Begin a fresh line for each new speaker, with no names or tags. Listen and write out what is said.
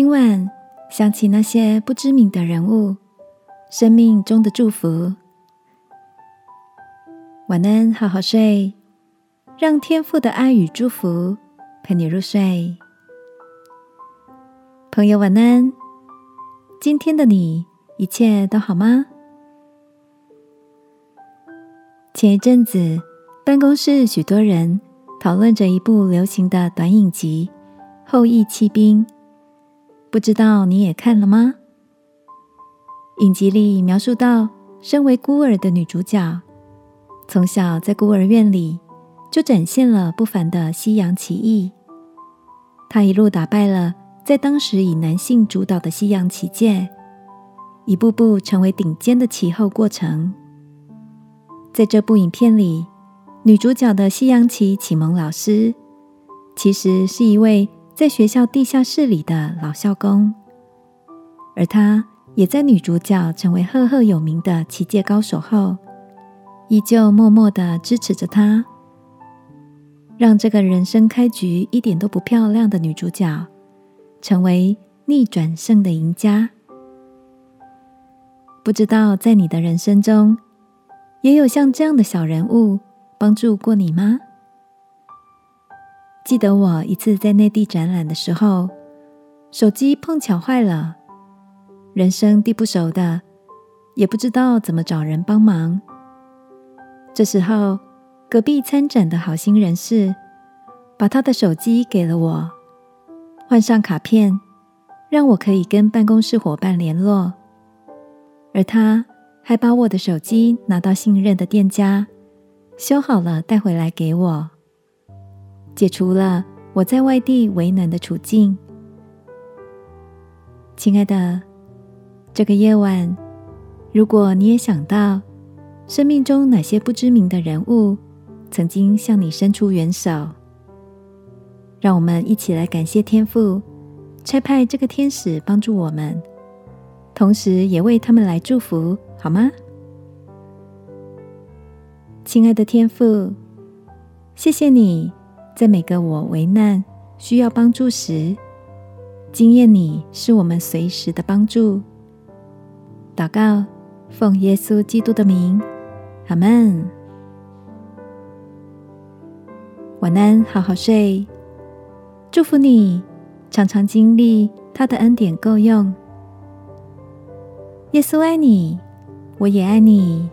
今晚想起那些不知名的人物，生命中的祝福。晚安，好好睡，让天父的爱与祝福陪你入睡。朋友，晚安。今天的你一切都好吗？前一阵子，办公室许多人讨论着一部流行的短影集《后羿弃兵》，不知道你也看了吗？影集里描述到，身为孤儿的女主角，从小在孤儿院里就展现了不凡的西洋棋艺。她一路打败了在当时以男性主导的西洋棋界，一步步成为顶尖的棋后过程。在这部影片里，女主角的西洋棋启蒙老师，其实是一位在学校地下室里的老校工，而她也在女主角成为赫赫有名的棋界高手后，依旧默默的支持着她，让这个人生开局一点都不漂亮的女主角，成为逆转胜的赢家。不知道在你的人生中，也有像这样的小人物帮助过你吗？记得我一次在内地展览的时候，手机碰巧坏了，人生地不熟的，也不知道怎么找人帮忙。这时候，隔壁参展的好心人士把他的手机给了我，换上卡片，让我可以跟办公室伙伴联络，而他。还把我的手机拿到信任的店家修好了，带回来给我，解除了我在外地为难的处境。亲爱的，这个夜晚，如果你也想到生命中哪些不知名的人物曾经向你伸出援手，让我们一起来感谢天父差派这个天使帮助我们，同时也为他们来祝福。好吗，亲爱的天父，谢谢你在每个我为难需要帮助时，经验你是我们随时的帮助。祷告，奉耶稣基督的名，阿门。晚安，好好睡。祝福你，常常经历他的恩典够用。耶稣爱你。我也爱你。